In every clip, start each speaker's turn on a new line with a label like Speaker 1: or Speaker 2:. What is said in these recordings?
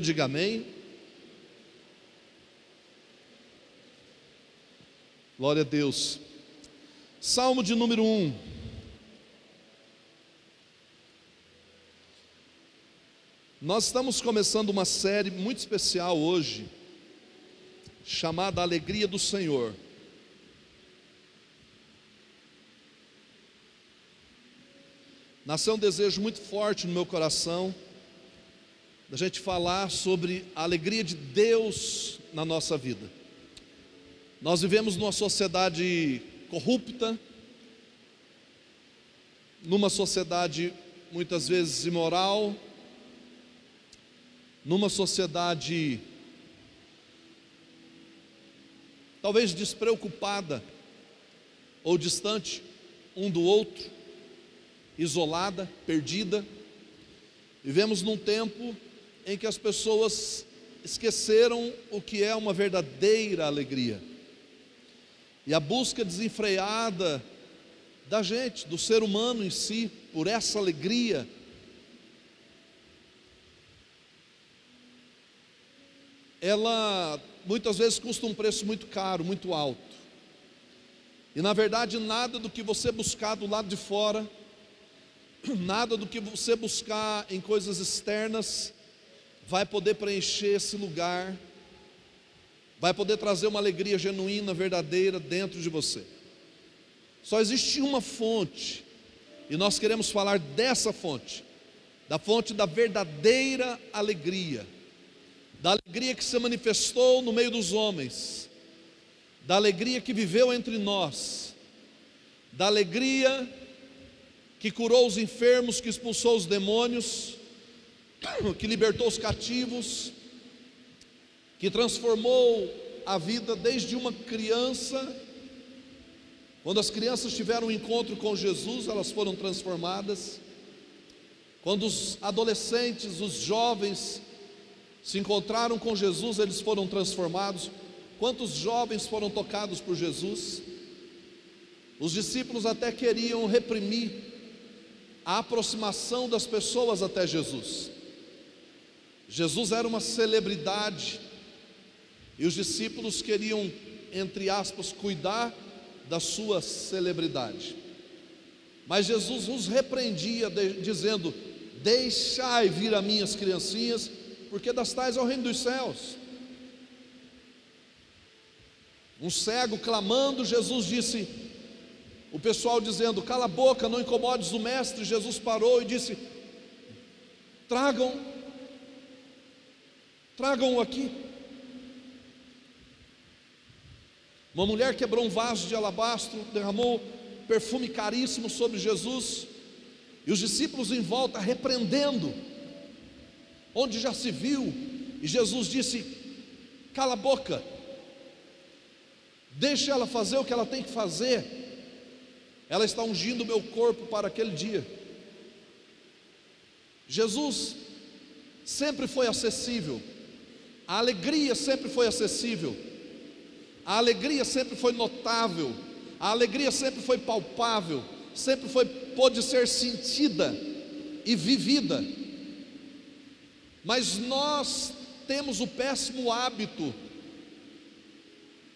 Speaker 1: Diga amém. Glória a Deus. Salmo de número 1. Nós estamos começando uma série muito especial hoje, chamada Alegria do Senhor. Nasceu um desejo muito forte no meu coração da gente falar sobre a alegria de Deus na nossa vida. Nós vivemos numa sociedade corrupta, numa sociedade muitas vezes imoral, numa sociedade talvez despreocupada ou distante um do outro, isolada, perdida. Vivemos num tempo em que as pessoas esqueceram o que é uma verdadeira alegria. E a busca desenfreada da gente, do ser humano em si, por essa alegria, ela muitas vezes custa um preço muito caro, muito alto. E na verdade, nada do que você buscar do lado de fora, nada do que você buscar em coisas externas, vai poder preencher esse lugar, vai poder trazer uma alegria genuína, verdadeira dentro de você. Só existe uma fonte, e nós queremos falar dessa fonte, da fonte da verdadeira alegria, da alegria que se manifestou no meio dos homens, da alegria que viveu entre nós, da alegria que curou os enfermos, que expulsou os demônios, que libertou os cativos, que transformou a vida desde uma criança. Quando as crianças tiveram um encontro com Jesus, elas foram transformadas. Quando os adolescentes, os jovens se encontraram com Jesus, eles foram transformados. Quantos jovens foram tocados por Jesus? Os discípulos até queriam reprimir a aproximação das pessoas até Jesus. Jesus era uma celebridade e os discípulos queriam, entre aspas, cuidar da sua celebridade. Mas Jesus os repreendia, dizendo: Deixai vir a minhas criancinhas, porque das tais é o reino dos céus. Um cego clamando, Jesus disse, o pessoal dizendo: Cala a boca, não incomodes o mestre. Jesus parou e disse: Tragam Tragam-o aqui. Uma mulher quebrou um vaso de alabastro, derramou perfume caríssimo sobre Jesus, e os discípulos em volta repreendendo, onde já se viu, e Jesus disse: Cala a boca, deixe ela fazer o que ela tem que fazer, ela está ungindo o meu corpo para aquele dia. Jesus sempre foi acessível, a alegria sempre foi acessível, a alegria sempre foi notável, a alegria sempre foi palpável, sempre foi pôde ser sentida e vivida. Mas nós temos o péssimo hábito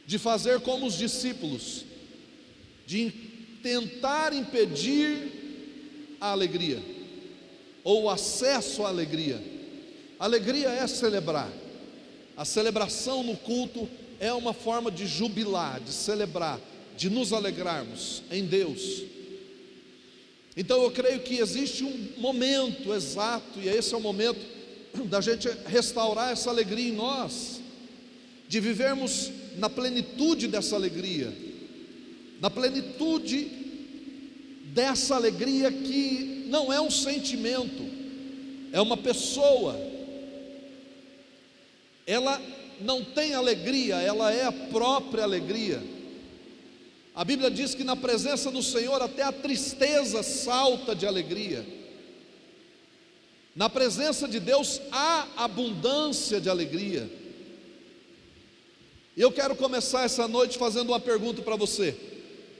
Speaker 1: de fazer como os discípulos, de tentar impedir a alegria ou o acesso à alegria. Alegria é celebrar. A celebração no culto é uma forma de jubilar, de celebrar, de nos alegrarmos em Deus. Então eu creio que existe um momento exato, e esse é o momento da gente restaurar essa alegria em nós, de vivermos na plenitude dessa alegria, na plenitude dessa alegria que não é um sentimento, é uma pessoa ela não tem alegria, ela é a própria alegria. A Bíblia diz que na presença do Senhor até a tristeza salta de alegria. Na presença de Deus há abundância de alegria. Eu quero começar essa noite fazendo uma pergunta para você.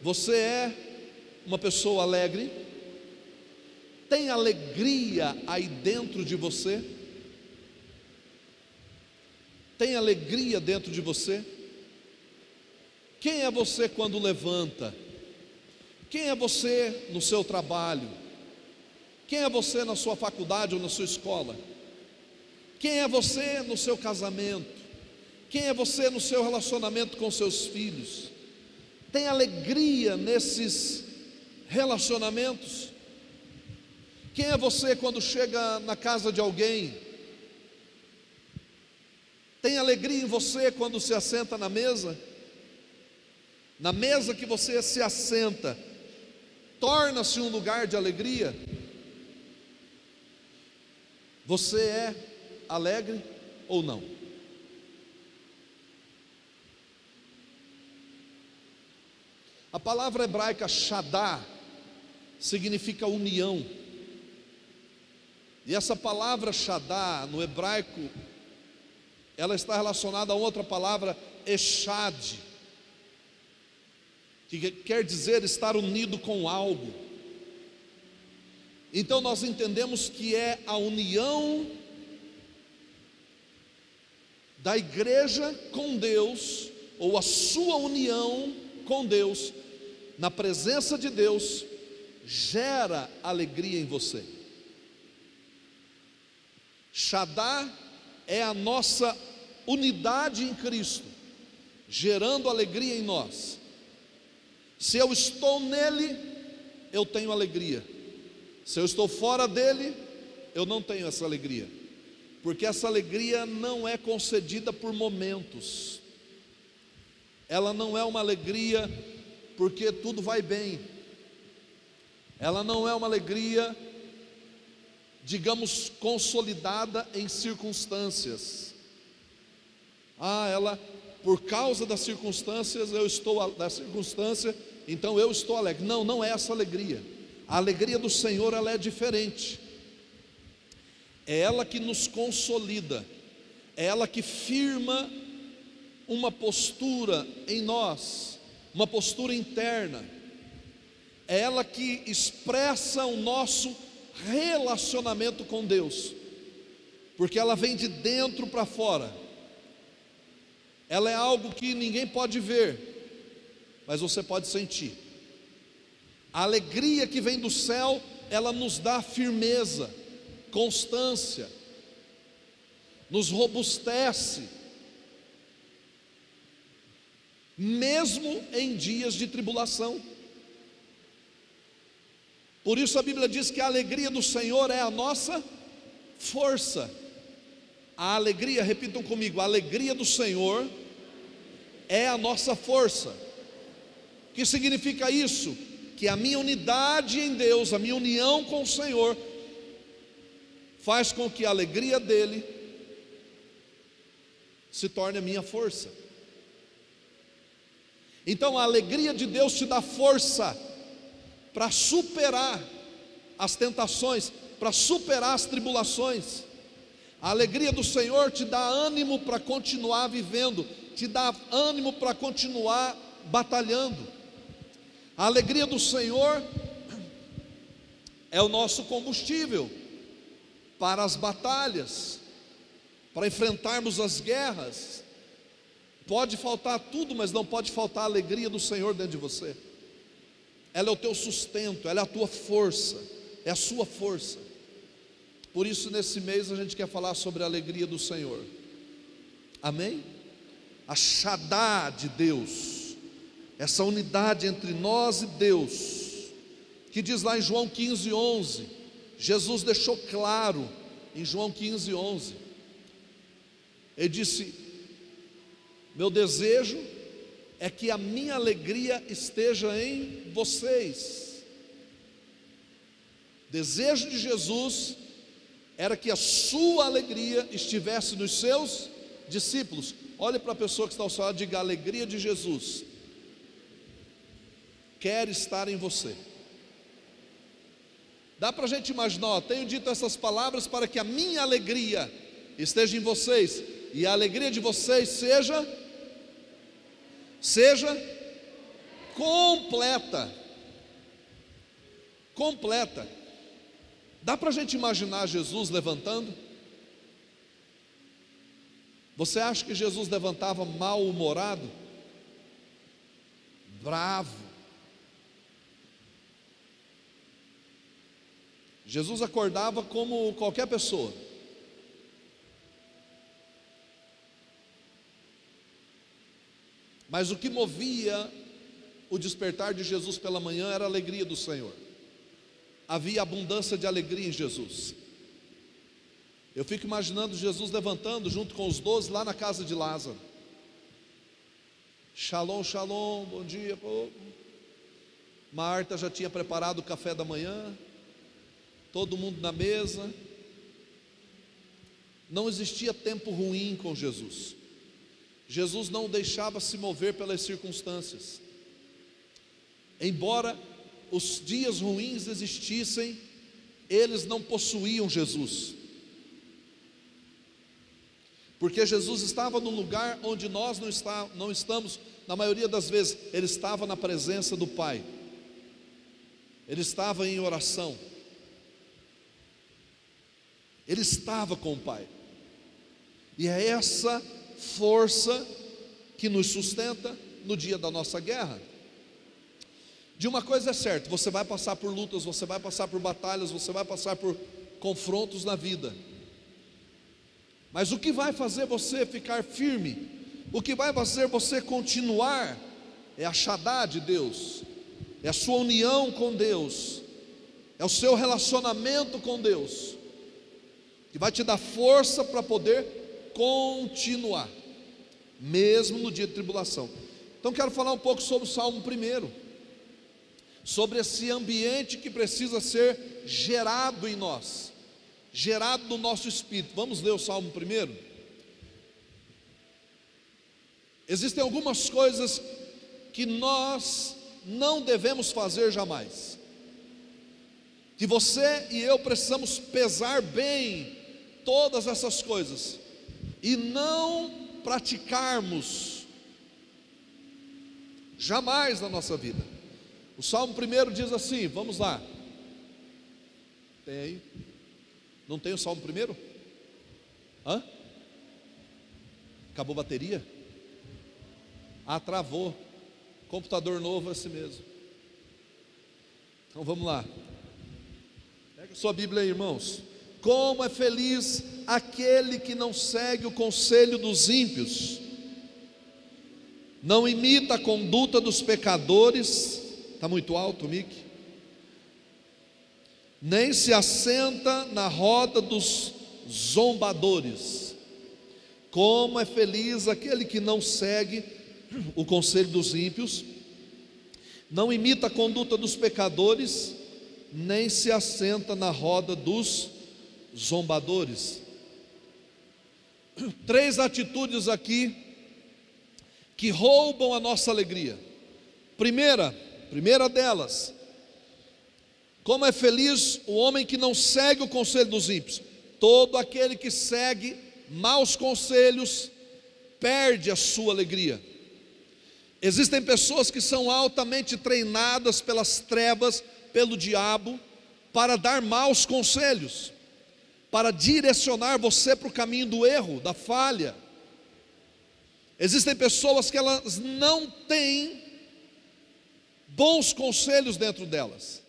Speaker 1: Você é uma pessoa alegre? Tem alegria aí dentro de você? Tem alegria dentro de você? Quem é você quando levanta? Quem é você no seu trabalho? Quem é você na sua faculdade ou na sua escola? Quem é você no seu casamento? Quem é você no seu relacionamento com seus filhos? Tem alegria nesses relacionamentos? Quem é você quando chega na casa de alguém? Tem alegria em você quando se assenta na mesa? Na mesa que você se assenta, torna-se um lugar de alegria? Você é alegre ou não? A palavra hebraica shadá significa união. E essa palavra shadá no hebraico, ela está relacionada a outra palavra eshad, que quer dizer estar unido com algo. Então nós entendemos que é a união da igreja com Deus, ou a sua união com Deus, na presença de Deus, gera alegria em você. Shadá é a nossa unidade em Cristo, gerando alegria em nós. Se eu estou nele, eu tenho alegria. Se eu estou fora dele, eu não tenho essa alegria. Porque essa alegria não é concedida por momentos. Ela não é uma alegria porque tudo vai bem. Ela não é uma alegria digamos, consolidada em circunstâncias. Ah, ela, por causa das circunstâncias, eu estou da circunstância, então eu estou alegre. Não, não é essa alegria. A alegria do Senhor ela é diferente. É ela que nos consolida, é ela que firma uma postura em nós, uma postura interna. É ela que expressa o nosso relacionamento com Deus, porque ela vem de dentro para fora, ela é algo que ninguém pode ver, mas você pode sentir. A alegria que vem do céu, ela nos dá firmeza, constância, nos robustece, mesmo em dias de tribulação. Por isso a Bíblia diz que a alegria do Senhor é a nossa força. A alegria, repitam comigo, a alegria do Senhor é a nossa força. O que significa isso? Que a minha unidade em Deus, a minha união com o Senhor, faz com que a alegria dele se torne a minha força. Então a alegria de Deus te dá força para superar as tentações, para superar as tribulações. A alegria do Senhor te dá ânimo para continuar vivendo, te dá ânimo para continuar batalhando. A alegria do Senhor é o nosso combustível para as batalhas, para enfrentarmos as guerras. Pode faltar tudo, mas não pode faltar a alegria do Senhor dentro de você ela é o teu sustento, ela é a tua força, é a sua força. Por isso, nesse mês, a gente quer falar sobre a alegria do Senhor, amém? A Shadá de Deus, essa unidade entre nós e Deus, que diz lá em João 15, 11, Jesus deixou claro em João 15, 11, ele disse: Meu desejo é que a minha alegria esteja em vocês. Desejo de Jesus era que a sua alegria estivesse nos seus discípulos. Olhe para a pessoa que está ao seu lado e diga: a alegria de Jesus quer estar em você. Dá para a gente imaginar, ó, tenho dito essas palavras para que a minha alegria esteja em vocês e a alegria de vocês seja seja completa. Completa. Dá para a gente imaginar Jesus levantando? Você acha que Jesus levantava mal-humorado? Bravo. Jesus acordava como qualquer pessoa. Mas o que movia o despertar de Jesus pela manhã era a alegria do Senhor. Havia abundância de alegria em Jesus. Eu fico imaginando Jesus levantando junto com os doze lá na casa de Lázaro. Shalom, shalom, bom dia, povo. Marta já tinha preparado o café da manhã, todo mundo na mesa. Não existia tempo ruim com Jesus. Jesus não deixava se mover pelas circunstâncias. Embora os dias ruins existissem, eles não possuíam Jesus. Porque Jesus estava no lugar onde nós não, está, não estamos, na maioria das vezes, ele estava na presença do Pai, ele estava em oração, ele estava com o Pai, e é essa força que nos sustenta no dia da nossa guerra. De uma coisa é certa, você vai passar por lutas, você vai passar por batalhas, você vai passar por confrontos na vida. Mas o que vai fazer você ficar firme, o que vai fazer você continuar, é a Shaddá de Deus, é a sua união com Deus, é o seu relacionamento com Deus, que vai te dar força para poder continuar, mesmo no dia de tribulação. Então quero falar um pouco sobre o Salmo primeiro, sobre esse ambiente que precisa ser gerado em nós, gerado no nosso espírito. Vamos ler o Salmo primeiro? Existem algumas coisas que nós não devemos fazer jamais. Que você e eu precisamos pesar bem todas essas coisas e não praticarmos jamais na nossa vida. O Salmo primeiro diz assim: vamos lá. Tem aí? Não tem o Salmo primeiro? Hã? Acabou a bateria? Ah, travou. Computador novo é assim mesmo. Então vamos lá. Pega sua Bíblia aí, irmãos. Como é feliz aquele que não segue o conselho dos ímpios, não imita a conduta dos pecadores, está muito alto, Mick, nem se assenta na roda dos zombadores. Como é feliz aquele que não segue o conselho dos ímpios, não imita a conduta dos pecadores, nem se assenta na roda dos zombadores. Três atitudes aqui que roubam a nossa alegria. Primeira, primeira delas, como é feliz o homem que não segue o conselho dos ímpios. Todo aquele que segue maus conselhos perde a sua alegria. Existem pessoas que são altamente treinadas pelas trevas, pelo diabo, para dar maus conselhos para direcionar você para o caminho do erro, da falha. Existem pessoas que elas não têm bons conselhos dentro delas.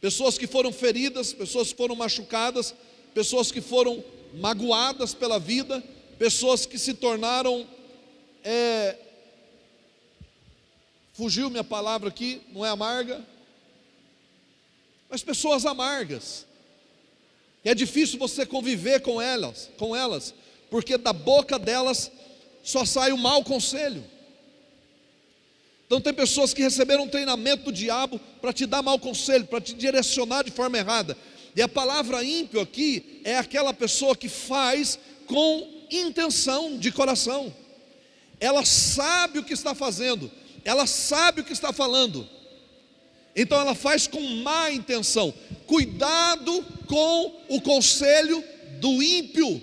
Speaker 1: Pessoas que foram feridas, pessoas que foram machucadas, pessoas que foram magoadas pela vida, pessoas que se tornaram. É, fugiu minha palavra aqui, não é amarga, mas pessoas amargas é difícil você conviver com elas, com elas, porque da boca delas só sai o mau conselho. Então tem pessoas que receberam um treinamento do diabo para te dar mau conselho, para te direcionar de forma errada. E a palavra ímpio aqui é aquela pessoa que faz com intenção de coração. Ela sabe o que está fazendo, ela sabe o que está falando. Então ela faz com má intenção. Cuidado com o conselho do ímpio,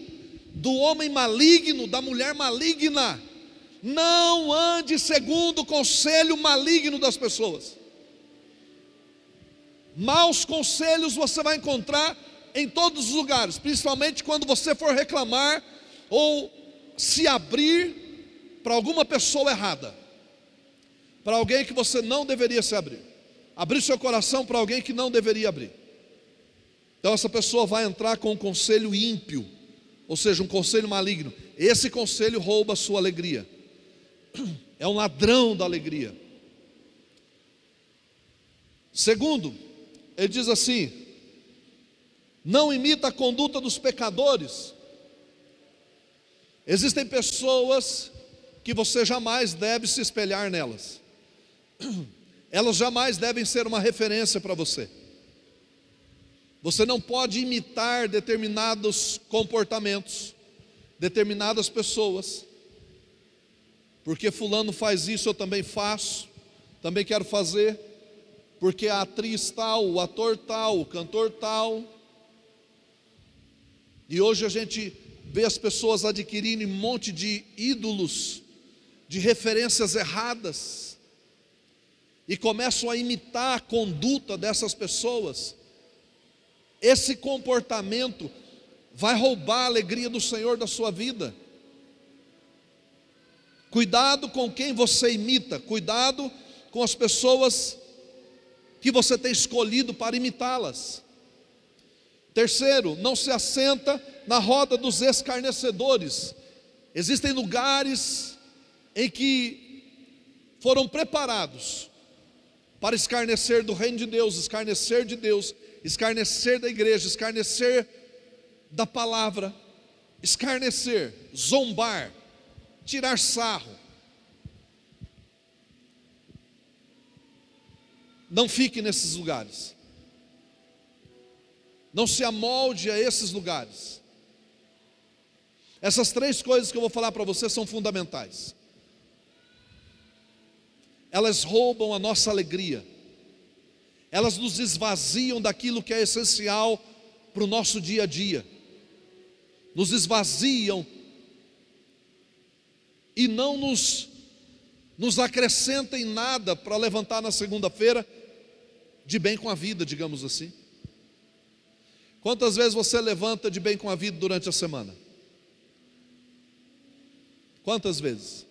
Speaker 1: do homem maligno, da mulher maligna. Não ande segundo o conselho maligno das pessoas. Maus conselhos você vai encontrar em todos os lugares, principalmente quando você for reclamar ou se abrir para alguma pessoa errada, para alguém que você não deveria se abrir, abrir seu coração para alguém que não deveria abrir. Então essa pessoa vai entrar com um conselho ímpio, ou seja, um conselho maligno. Esse conselho rouba a sua alegria. É um ladrão da alegria. Segundo, ele diz assim: não imita a conduta dos pecadores. Existem pessoas que você jamais deve se espelhar nelas. Elas jamais devem ser uma referência para você. Você não pode imitar determinados comportamentos, determinadas pessoas, porque Fulano faz isso, eu também faço, também quero fazer, porque a atriz tal, o ator tal, o cantor tal. E hoje a gente vê as pessoas adquirindo um monte de ídolos, de referências erradas, e começam a imitar a conduta dessas pessoas. Esse comportamento vai roubar a alegria do Senhor da sua vida. Cuidado com quem você imita, cuidado com as pessoas que você tem escolhido para imitá-las. Terceiro, não se assenta na roda dos escarnecedores. Existem lugares em que foram preparados para escarnecer do reino de Deus, escarnecer de Deus, escarnecer da igreja, escarnecer da palavra, escarnecer, zombar, tirar sarro. Não fique nesses lugares. Não se amolde a esses lugares. Essas três coisas que eu vou falar para você são fundamentais. Elas roubam a nossa alegria elas nos esvaziam daquilo que é essencial para o nosso dia a dia, nos esvaziam e não nos, nos acrescentem nada para levantar na segunda-feira de bem com a vida, digamos assim. Quantas vezes você levanta de bem com a vida durante a semana? Quantas vezes?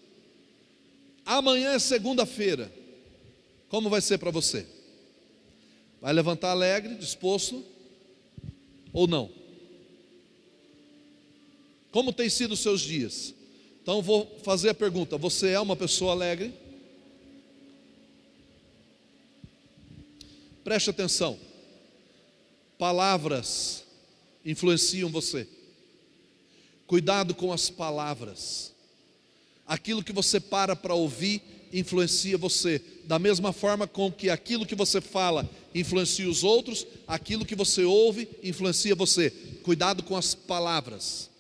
Speaker 1: Amanhã é segunda-feira. Como vai ser para você? Vai levantar alegre, disposto ou não? Como tem sido os seus dias? Então vou fazer a pergunta: você é uma pessoa alegre? Preste atenção. Palavras influenciam você. Cuidado com as palavras. Aquilo que você para para ouvir influencia você. Da mesma forma com que aquilo que você fala influencia os outros, aquilo que você ouve influencia você. Cuidado com as palavras.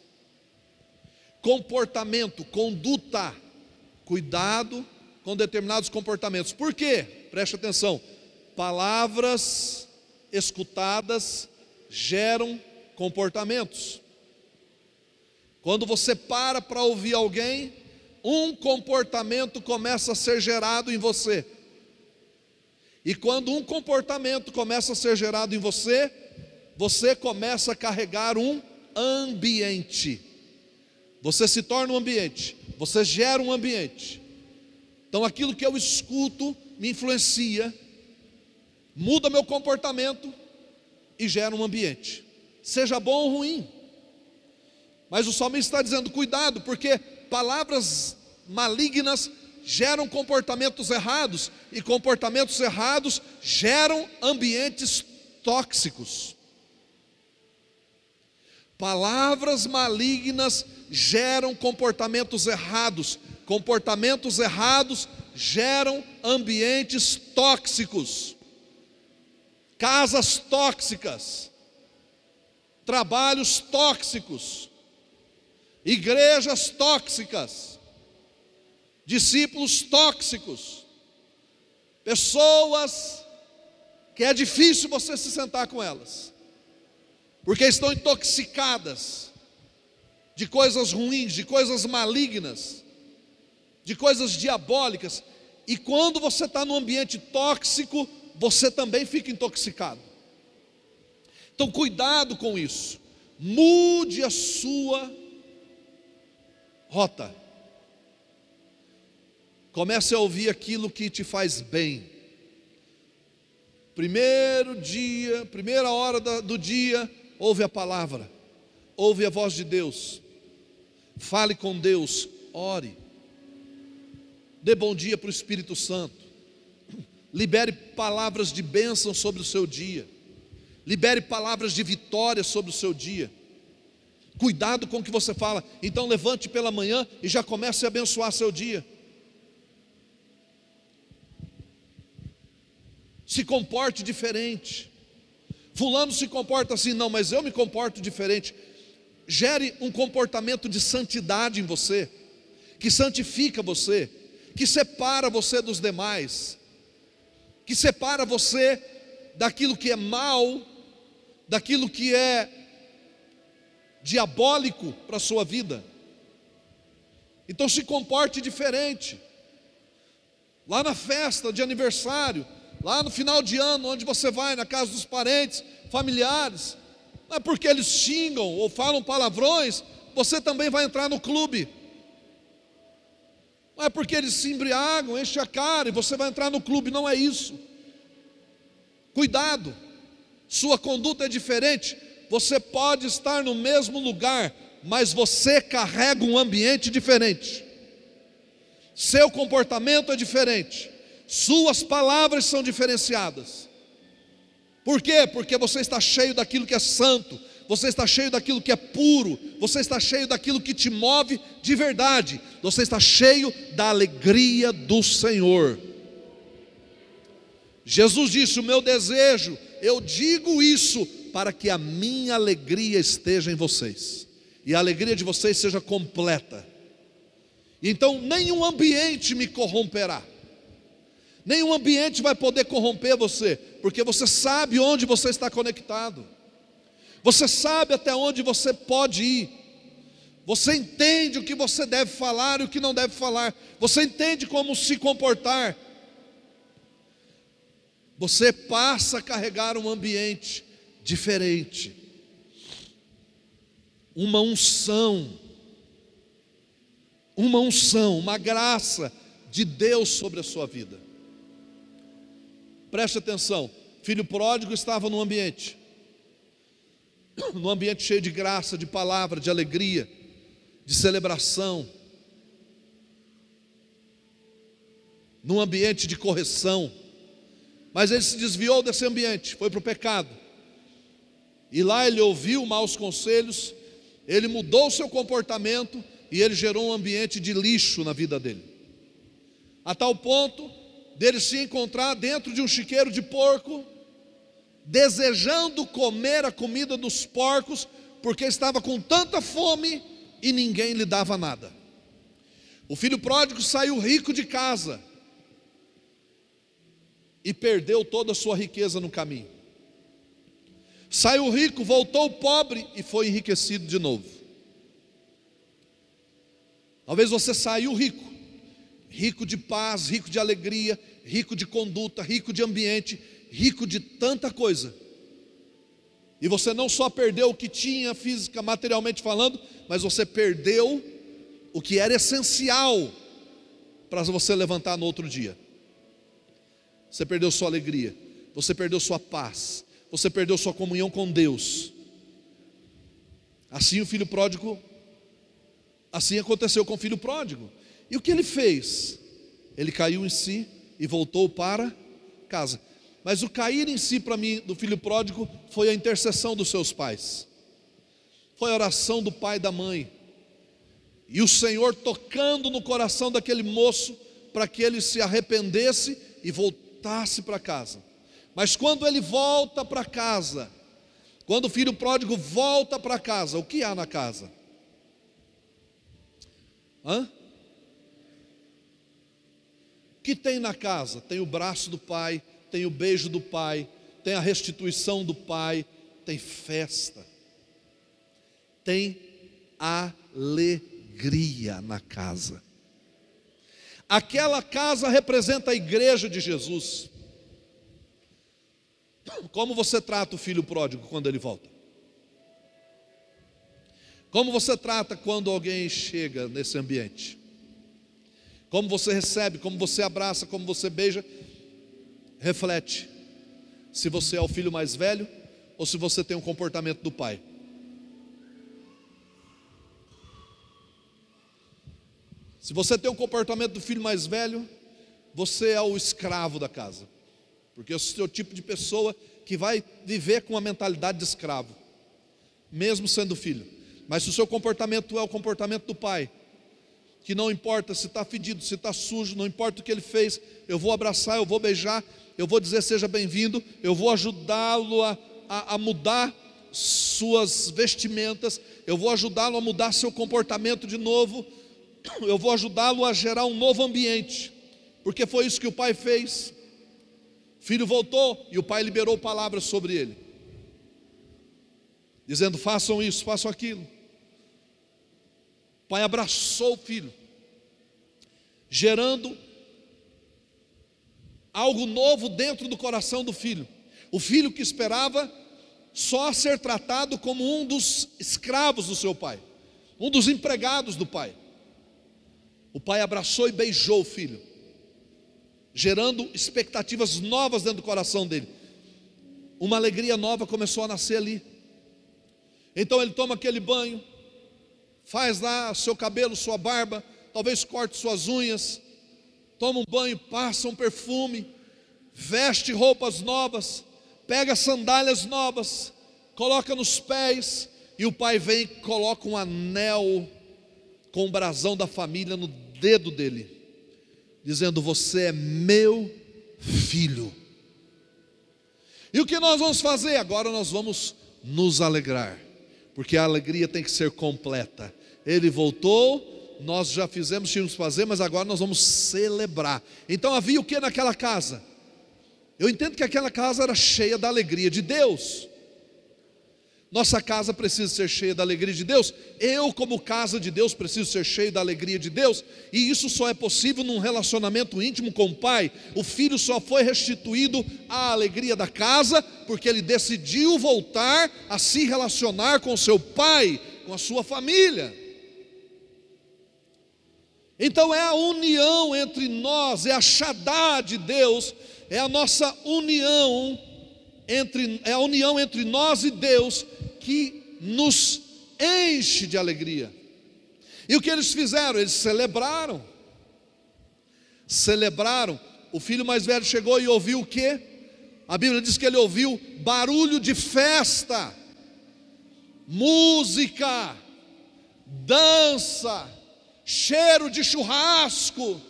Speaker 1: Comportamento, conduta. Cuidado com determinados comportamentos. Por quê? Preste atenção. Palavras escutadas geram comportamentos. Quando você para para ouvir alguém, um comportamento começa a ser gerado em você. E quando um comportamento começa a ser gerado em você, você começa a carregar um ambiente. Você se torna um ambiente, você gera um ambiente. Então aquilo que eu escuto me influencia, muda meu comportamento e gera um ambiente, seja bom ou ruim. Mas o salmista está dizendo: cuidado, porque palavras malignas geram comportamentos errados, e comportamentos errados geram ambientes tóxicos. Palavras malignas geram comportamentos errados, comportamentos errados geram ambientes tóxicos, casas tóxicas, trabalhos tóxicos igrejas tóxicas, discípulos tóxicos, pessoas que é difícil você se sentar com elas, porque estão intoxicadas de coisas ruins, de coisas malignas, de coisas diabólicas, e quando você está num ambiente tóxico, você também fica intoxicado. Então, cuidado com isso, mude a sua rota. Comece a ouvir aquilo que te faz bem. Primeiro dia, primeira hora do dia, ouve a palavra, ouve a voz de Deus, fale com Deus, ore, dê bom dia para o Espírito Santo, libere palavras de bênção sobre o seu dia, libere palavras de vitória sobre o seu dia. Cuidado com o que você fala. Então levante pela manhã e já comece a abençoar seu dia. Se comporte diferente. Fulano se comporta assim, não, mas eu me comporto diferente. Gere um comportamento de santidade em você, que santifica você, que separa você dos demais, que separa você daquilo que é mal, daquilo que é diabólico para a sua vida. Então se comporte diferente. Lá na festa de aniversário, lá no final de ano, onde você vai na casa dos parentes, familiares, não é porque eles xingam ou falam palavrões, você também vai entrar no clube. Não é porque eles se embriagam, enchem a cara e você vai entrar no clube, não é isso. Cuidado, sua conduta é diferente, você pode estar no mesmo lugar, mas você carrega um ambiente diferente. Seu comportamento é diferente. Suas palavras são diferenciadas. Por quê? Porque você está cheio daquilo que é santo, você está cheio daquilo que é puro, você está cheio daquilo que te move de verdade, você está cheio da alegria do Senhor. Jesus disse: O meu desejo, eu digo isso para que a minha alegria esteja em vocês e a alegria de vocês seja completa. Então, nenhum ambiente me corromperá, nenhum ambiente vai poder corromper você, porque você sabe onde você está conectado, você sabe até onde você pode ir, você entende o que você deve falar e o que não deve falar, você entende como se comportar. Você passa a carregar um ambiente diferente. Uma unção, uma unção, uma graça de Deus sobre a sua vida. Preste atenção, filho pródigo estava no ambiente, num ambiente cheio de graça, de palavra, de alegria, de celebração, num ambiente de correção, mas ele se desviou desse ambiente, foi para o pecado e lá ele ouviu maus conselhos, ele mudou o seu comportamento e ele gerou um ambiente de lixo na vida dele. A tal ponto dele se encontrar dentro de um chiqueiro de porco, desejando comer a comida dos porcos, porque estava com tanta fome e ninguém lhe dava nada. O filho pródigo saiu rico de casa e perdeu toda a sua riqueza no caminho. Saiu rico, voltou pobre e foi enriquecido de novo. Talvez você saiu rico, rico de paz, rico de alegria, rico de conduta, rico de ambiente, rico de tanta coisa. E você não só perdeu o que tinha física, materialmente falando, mas você perdeu o que era essencial para você levantar no outro dia. Você perdeu sua alegria, você perdeu sua paz, você perdeu sua comunhão com Deus. Assim o filho pródigo, assim aconteceu com o filho pródigo. E o que ele fez? Ele caiu em si e voltou para casa. Mas o cair em si para mim do filho pródigo foi a intercessão dos seus pais. Foi a oração do pai e da mãe. E o Senhor tocando no coração daquele moço para que ele se arrependesse e voltasse para casa. Mas quando ele volta para casa, quando o filho pródigo volta para casa, o que há na casa? Hã? O que tem na casa? Tem o braço do pai, tem o beijo do pai, tem a restituição do pai, tem festa, tem alegria na casa. Aquela casa representa a igreja de Jesus. Como você trata o filho pródigo quando ele volta? Como você trata quando alguém chega nesse ambiente? Como você recebe, como você abraça, como você beija, reflete se você é o filho mais velho ou se você tem um comportamento do pai. Se você tem um comportamento do filho mais velho, você é o escravo da casa. Porque é o seu tipo de pessoa que vai viver com a mentalidade de escravo, mesmo sendo filho. Mas se o seu comportamento é o comportamento do pai, que não importa se está fedido, se está sujo, não importa o que ele fez, eu vou abraçar, eu vou beijar, eu vou dizer seja bem-vindo, eu vou ajudá-lo a, a, a mudar suas vestimentas, eu vou ajudá-lo a mudar seu comportamento de novo, eu vou ajudá-lo a gerar um novo ambiente, porque foi isso que o pai fez. Filho voltou e o pai liberou palavras sobre ele, dizendo: façam isso, façam aquilo. O pai abraçou o filho, gerando algo novo dentro do coração do filho. O filho que esperava só ser tratado como um dos escravos do seu pai, um dos empregados do pai. O pai abraçou e beijou o filho, gerando expectativas novas dentro do coração dele. Uma alegria nova começou a nascer ali. Então ele toma aquele banho, faz lá seu cabelo, sua barba, talvez corte suas unhas, toma um banho, passa um perfume, veste roupas novas, pega sandálias novas, coloca nos pés, e o pai vem e coloca um anel com o brasão da família no dedo dele, dizendo: Você é meu filho. E o que nós vamos fazer? Agora nós vamos nos alegrar, porque a alegria tem que ser completa. Ele voltou, nós já fizemos, tínhamos que fazer, mas agora nós vamos celebrar. Então havia o que naquela casa? Eu entendo que aquela casa era cheia da alegria de Deus. Nossa casa precisa ser cheia da alegria de Deus. Eu, como casa de Deus, preciso ser cheio da alegria de Deus. E isso só é possível num relacionamento íntimo com o Pai. O filho só foi restituído à alegria da casa, porque ele decidiu voltar a se relacionar com seu pai, com a sua família. Então é a união entre nós, é a Shaddá de Deus, é a nossa união entre é a união entre nós e Deus que nos enche de alegria. E o que eles fizeram? Eles celebraram. Celebraram. O filho mais velho chegou e ouviu o quê? A Bíblia diz que ele ouviu barulho de festa, música, dança, cheiro de churrasco.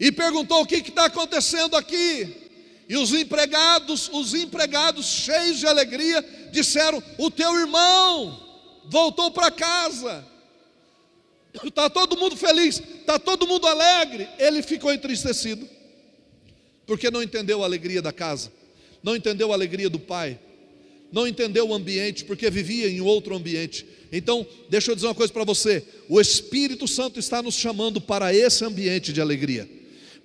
Speaker 1: E perguntou: o que está acontecendo aqui? E os empregados, os empregados cheios de alegria, disseram: O teu irmão voltou para casa. Está todo mundo feliz, está todo mundo alegre. Ele ficou entristecido, porque não entendeu a alegria da casa, não entendeu a alegria do pai, não entendeu o ambiente, porque vivia em outro ambiente. Então, deixa eu dizer uma coisa para você: o Espírito Santo está nos chamando para esse ambiente de alegria,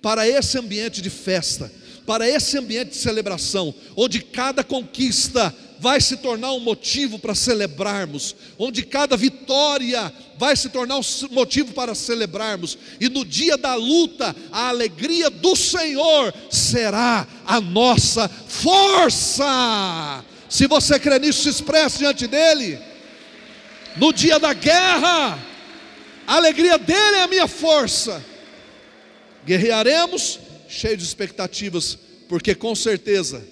Speaker 1: para esse ambiente de festa para esse ambiente de celebração, onde cada conquista vai se tornar um motivo para celebrarmos, onde cada vitória vai se tornar um motivo para celebrarmos, e no dia da luta, a alegria do Senhor será a nossa força. Se você crê nisso, se expresse diante dEle. No dia da guerra, a alegria dEle é a minha força. Guerrearemos cheio de expectativas, porque com certeza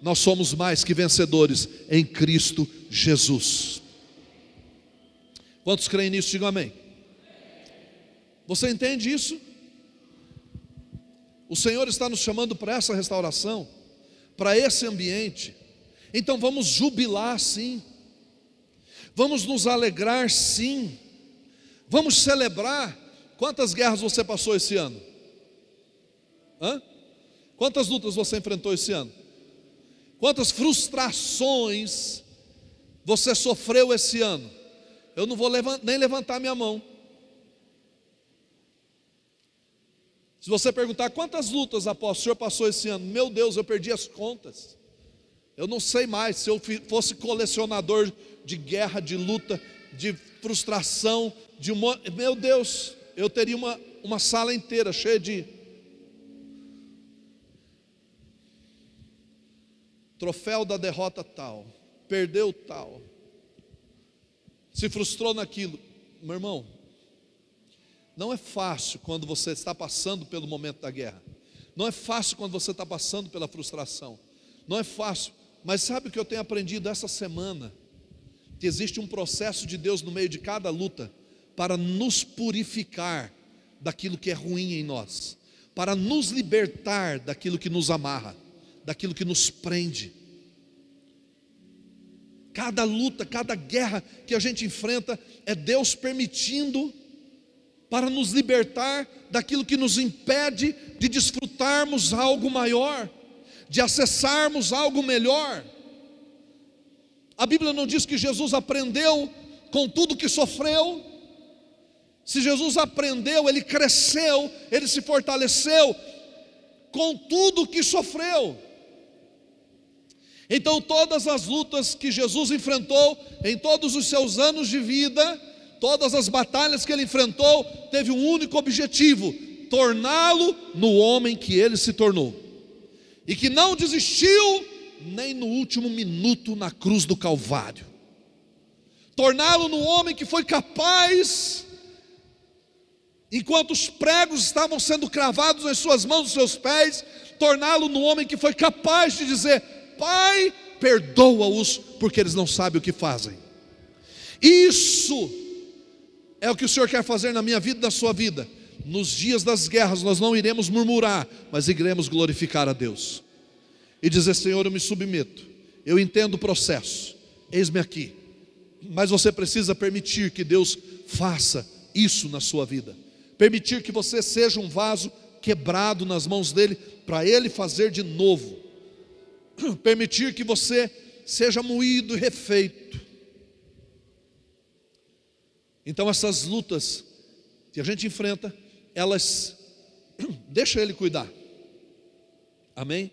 Speaker 1: nós somos mais que vencedores em Cristo Jesus. Quantos creem nisso? Digam amém. Você entende isso? O Senhor está nos chamando para essa restauração, para esse ambiente. Então vamos jubilar sim. Vamos nos alegrar sim. Vamos celebrar. Quantas guerras você passou esse ano? Hã? Quantas lutas você enfrentou esse ano? Quantas frustrações você sofreu esse ano? Eu não vou nem levantar minha mão. Se você perguntar quantas lutas após o senhor passou esse ano, meu Deus, eu perdi as contas. Eu não sei mais. Se eu fosse colecionador de guerra, de luta, de frustração, de um meu Deus, eu teria uma, uma sala inteira cheia de troféu da derrota tal, perdeu tal, se frustrou naquilo. Meu irmão, não é fácil quando você está passando pelo momento da guerra. Não é fácil quando você está passando pela frustração. Não é fácil. Mas sabe o que eu tenho aprendido essa semana? Que existe um processo de Deus no meio de cada luta para nos purificar daquilo que é ruim em nós, para nos libertar daquilo que nos amarra, daquilo que nos prende. Cada luta, cada guerra que a gente enfrenta é Deus permitindo para nos libertar daquilo que nos impede de desfrutarmos algo maior, de acessarmos algo melhor. A Bíblia não diz que Jesus aprendeu com tudo que sofreu. Se Jesus aprendeu, ele cresceu, ele se fortaleceu com tudo que sofreu. Então, todas as lutas que Jesus enfrentou em todos os seus anos de vida, todas as batalhas que ele enfrentou, teve um único objetivo: torná-lo no homem que ele se tornou. E que não desistiu nem no último minuto na cruz do Calvário. Torná-lo no homem que foi capaz, enquanto os pregos estavam sendo cravados nas suas mãos, nos seus pés, torná-lo no homem que foi capaz de dizer: Pai, perdoa-os, porque eles não sabem o que fazem. Isso é o que o Senhor quer fazer na minha vida e na sua vida. Nos dias das guerras nós não iremos murmurar, mas iremos glorificar a Deus. E dizer: Senhor, eu me submeto, eu entendo o processo, eis-me aqui. Mas você precisa permitir que Deus faça isso na sua vida. Permitir que você seja um vaso quebrado nas mãos dele, para ele fazer de novo. Permitir que você seja moído e refeito então essas lutas que a gente enfrenta, elas deixa ele cuidar. Amém?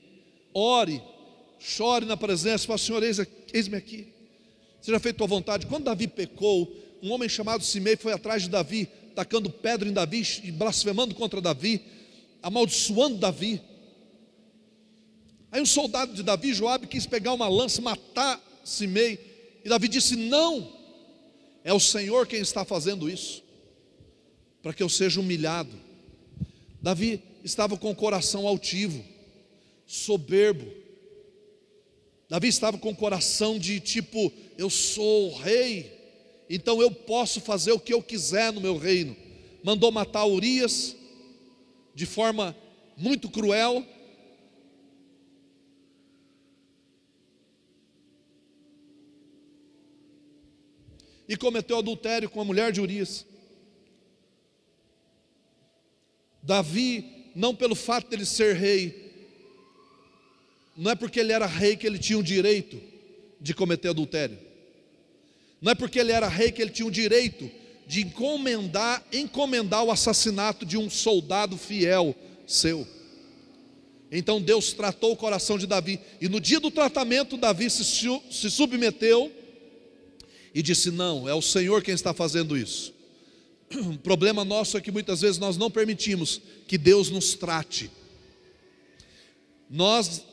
Speaker 1: Ore, chore na presença, fala, Senhor, eis-me aqui. Seja feito tua vontade. Quando Davi pecou, um homem chamado Simei foi atrás de Davi, tacando pedra em Davi, e blasfemando contra Davi, amaldiçoando Davi. Aí um soldado de Davi, Joabe, quis pegar uma lança matar Simei. E Davi disse: Não, é o Senhor quem está fazendo isso, para que eu seja humilhado. Davi estava com o coração altivo, soberbo. Davi estava com o coração de tipo, eu sou o rei, então eu posso fazer o que eu quiser no meu reino. Mandou matar Urias de forma muito cruel, e cometeu adultério com a mulher de Urias. Davi, não pelo fato dele ser rei, não é porque ele era rei que ele tinha o direito de cometer adultério. Não é porque ele era rei que ele tinha o direito de encomendar, encomendar o assassinato de um soldado fiel seu. Então Deus tratou o coração de Davi, e no dia do tratamento, Davi se, se submeteu e disse: Não, é o Senhor quem está fazendo isso. O problema nosso é que muitas vezes nós não permitimos que Deus nos trate. Nós,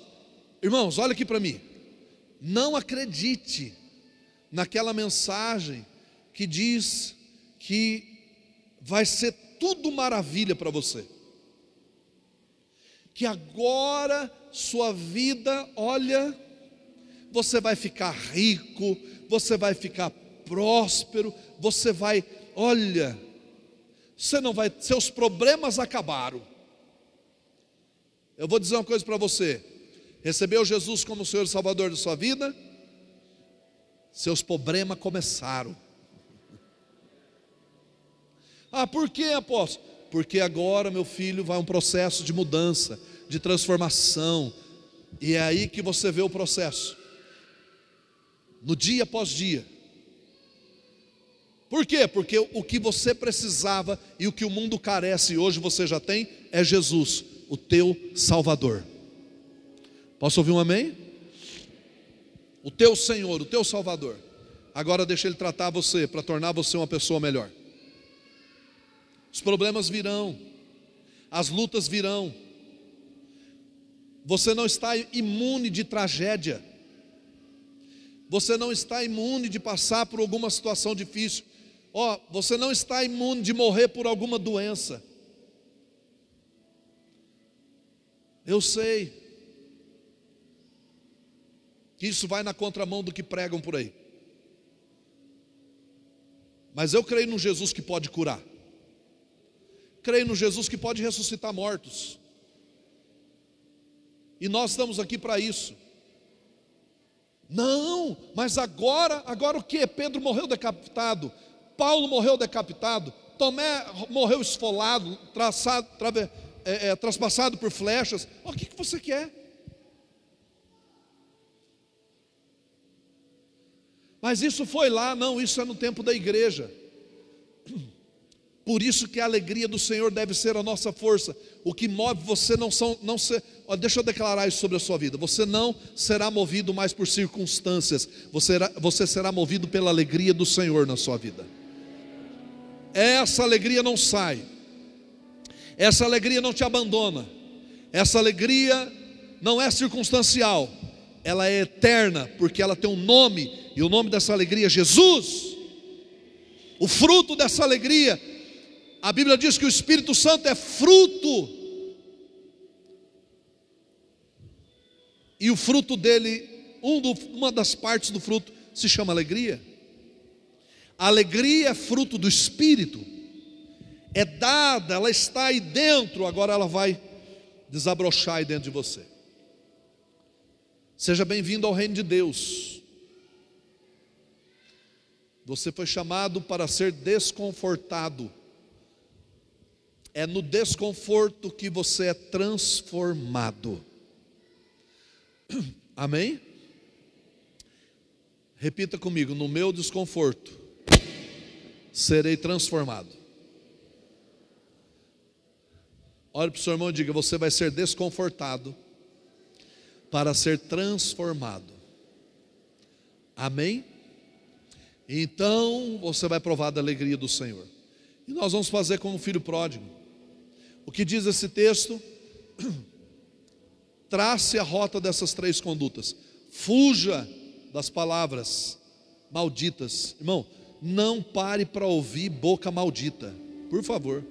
Speaker 1: irmãos, olha aqui para mim. Não acredite naquela mensagem que diz que vai ser tudo maravilha para você. Que agora sua vida, olha, você vai ficar rico, você vai ficar próspero, você vai, olha, você não vai, seus problemas acabaram. Eu vou dizer uma coisa para você: recebeu Jesus como Senhor e Salvador da sua vida, seus problemas começaram. Ah, por que, apóstolo? Porque agora, meu filho, vai um processo de mudança, de transformação, e é aí que você vê o processo no dia após dia. Por quê? Porque o que você precisava e o que o mundo carece hoje você já tem é Jesus, o teu Salvador. Posso ouvir um amém? O teu Senhor, o teu Salvador. Agora deixa Ele tratar você para tornar você uma pessoa melhor. Os problemas virão, as lutas virão. Você não está imune de tragédia. Você não está imune de passar por alguma situação difícil. Ó, oh, você não está imune de morrer por alguma doença. Eu sei que isso vai na contramão do que pregam por aí. Mas eu creio no Jesus que pode curar. Creio no Jesus que pode ressuscitar mortos. E nós estamos aqui para isso. Não, mas agora, agora o que? Pedro morreu decapitado, Paulo morreu decapitado, Tomé morreu esfolado, traçado, trave, é, é, traspassado por flechas. O que, que você quer? Mas isso foi lá, não, isso é no tempo da igreja. Por isso que a alegria do Senhor deve ser a nossa força. O que move você não são, não se, ó, deixa eu declarar isso sobre a sua vida. Você não será movido mais por circunstâncias. Você será, você será movido pela alegria do Senhor na sua vida. Essa alegria não sai. Essa alegria não te abandona. Essa alegria não é circunstancial. Ela é eterna, porque ela tem um nome, e o nome dessa alegria é Jesus. O fruto dessa alegria a Bíblia diz que o Espírito Santo é fruto. E o fruto dele, um do, uma das partes do fruto, se chama alegria. A alegria é fruto do Espírito, é dada, ela está aí dentro, agora ela vai desabrochar aí dentro de você. Seja bem-vindo ao reino de Deus. Você foi chamado para ser desconfortado. É no desconforto que você é transformado. Amém? Repita comigo: no meu desconforto serei transformado. Olhe para o seu irmão e diga: você vai ser desconfortado para ser transformado. Amém? Então você vai provar da alegria do Senhor. E nós vamos fazer como o filho pródigo. O que diz esse texto? Trace a rota dessas três condutas. Fuja das palavras malditas. Irmão, não pare para ouvir boca maldita. Por favor.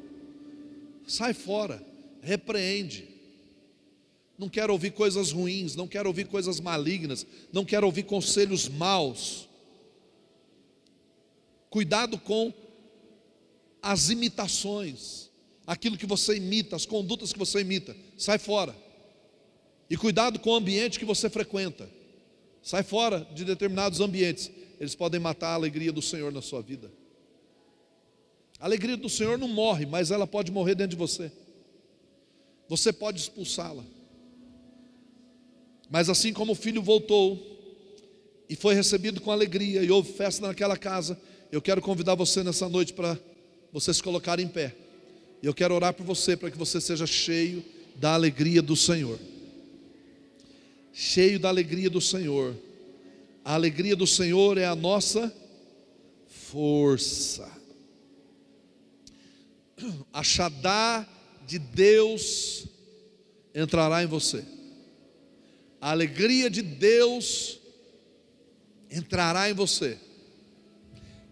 Speaker 1: Sai fora. Repreende. Não quero ouvir coisas ruins, não quero ouvir coisas malignas, não quero ouvir conselhos maus. Cuidado com as imitações aquilo que você imita, as condutas que você imita, sai fora. E cuidado com o ambiente que você frequenta. Sai fora de determinados ambientes. Eles podem matar a alegria do Senhor na sua vida. A alegria do Senhor não morre, mas ela pode morrer dentro de você. Você pode expulsá-la. Mas assim como o filho voltou e foi recebido com alegria e houve festa naquela casa, eu quero convidar você nessa noite para você se colocar em pé. E eu quero orar por você para que você seja cheio da alegria do Senhor. Cheio da alegria do Senhor. A alegria do Senhor é a nossa força. A Shadá de Deus entrará em você. A alegria de Deus entrará em você.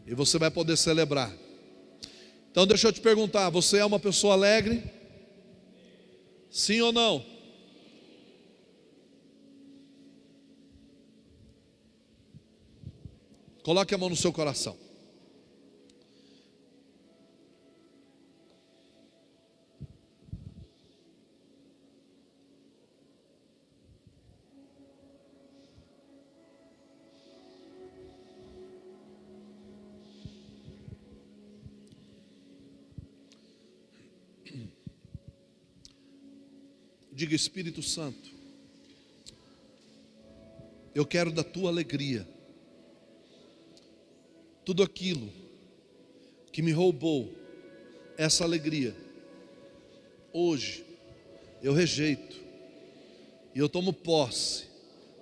Speaker 1: E você vai poder celebrar então deixa eu te perguntar: você é uma pessoa alegre? Sim ou não? Coloque a mão no seu coração. Diga, Espírito Santo, eu quero da tua alegria. Tudo aquilo que me roubou essa alegria, hoje eu rejeito e eu tomo posse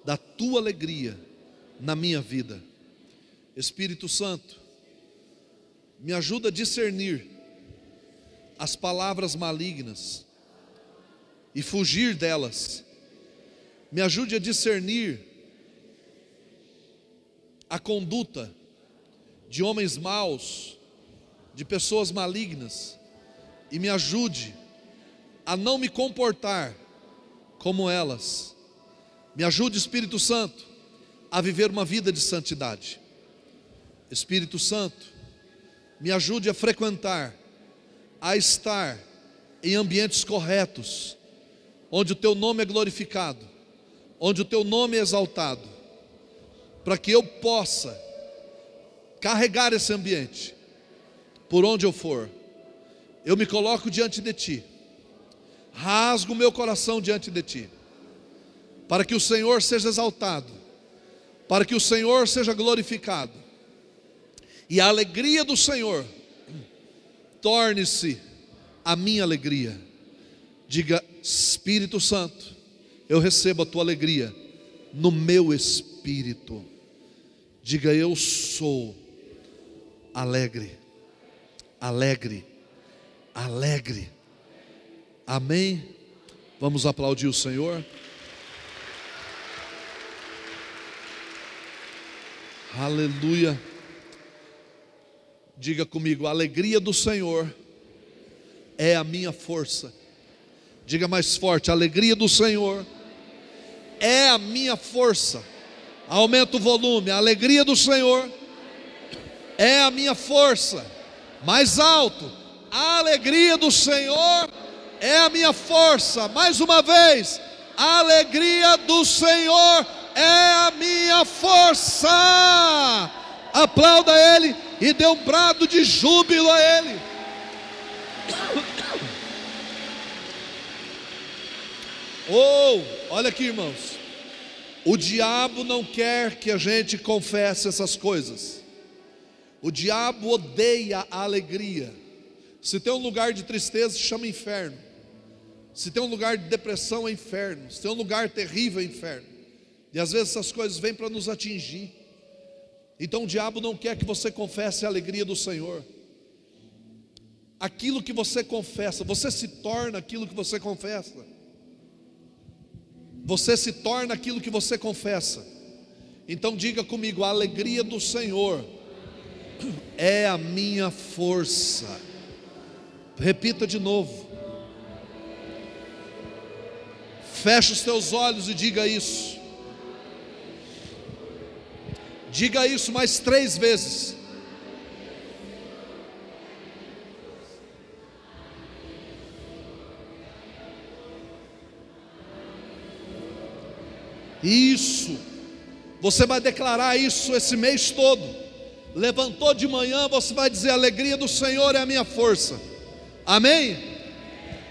Speaker 1: da tua alegria na minha vida. Espírito Santo, me ajuda a discernir as palavras malignas e fugir delas. Me ajude a discernir a conduta de homens maus, de pessoas malignas, e me ajude a não me comportar como elas. Me ajude, Espírito Santo, a viver uma vida de santidade. Espírito Santo, me ajude a frequentar, a estar em ambientes corretos, onde o teu nome é glorificado, onde o teu nome é exaltado, para que eu possa carregar esse ambiente por onde eu for. Eu me coloco diante de ti, rasgo meu coração diante de ti, para que o Senhor seja exaltado, para que o Senhor seja glorificado, e a alegria do Senhor torne-se a minha alegria. Diga, Espírito Santo, eu recebo a tua alegria no meu espírito. Diga, eu sou alegre, alegre, alegre. Amém? Vamos aplaudir o Senhor. Aleluia. Diga comigo, a alegria do Senhor é a minha força. Diga mais forte, a alegria do Senhor é a minha força. Aumenta o volume, a alegria do Senhor é a minha força. Mais alto, a alegria do Senhor é a minha força. Mais uma vez, a alegria do Senhor é a minha força. Aplauda Ele e dê um brado de júbilo a Ele. Oh, olha aqui, irmãos. O diabo não quer que a gente confesse essas coisas. O diabo odeia a alegria. Se tem um lugar de tristeza, chama inferno. Se tem um lugar de depressão, é inferno. Se tem um lugar terrível, é inferno. E às vezes essas coisas vêm para nos atingir. Então o diabo não quer que você confesse a alegria do Senhor. Aquilo que você confessa, você se torna aquilo que você confessa. Você se torna aquilo que você confessa. Então diga comigo: a alegria do Senhor é a minha força. Repita de novo. Feche os teus olhos e diga isso. Diga isso mais três vezes. Isso. Você vai declarar isso esse mês todo levantou de manhã, você vai dizer: a alegria do Senhor é a minha força. Amém?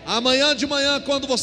Speaker 1: Amanhã de manhã, quando você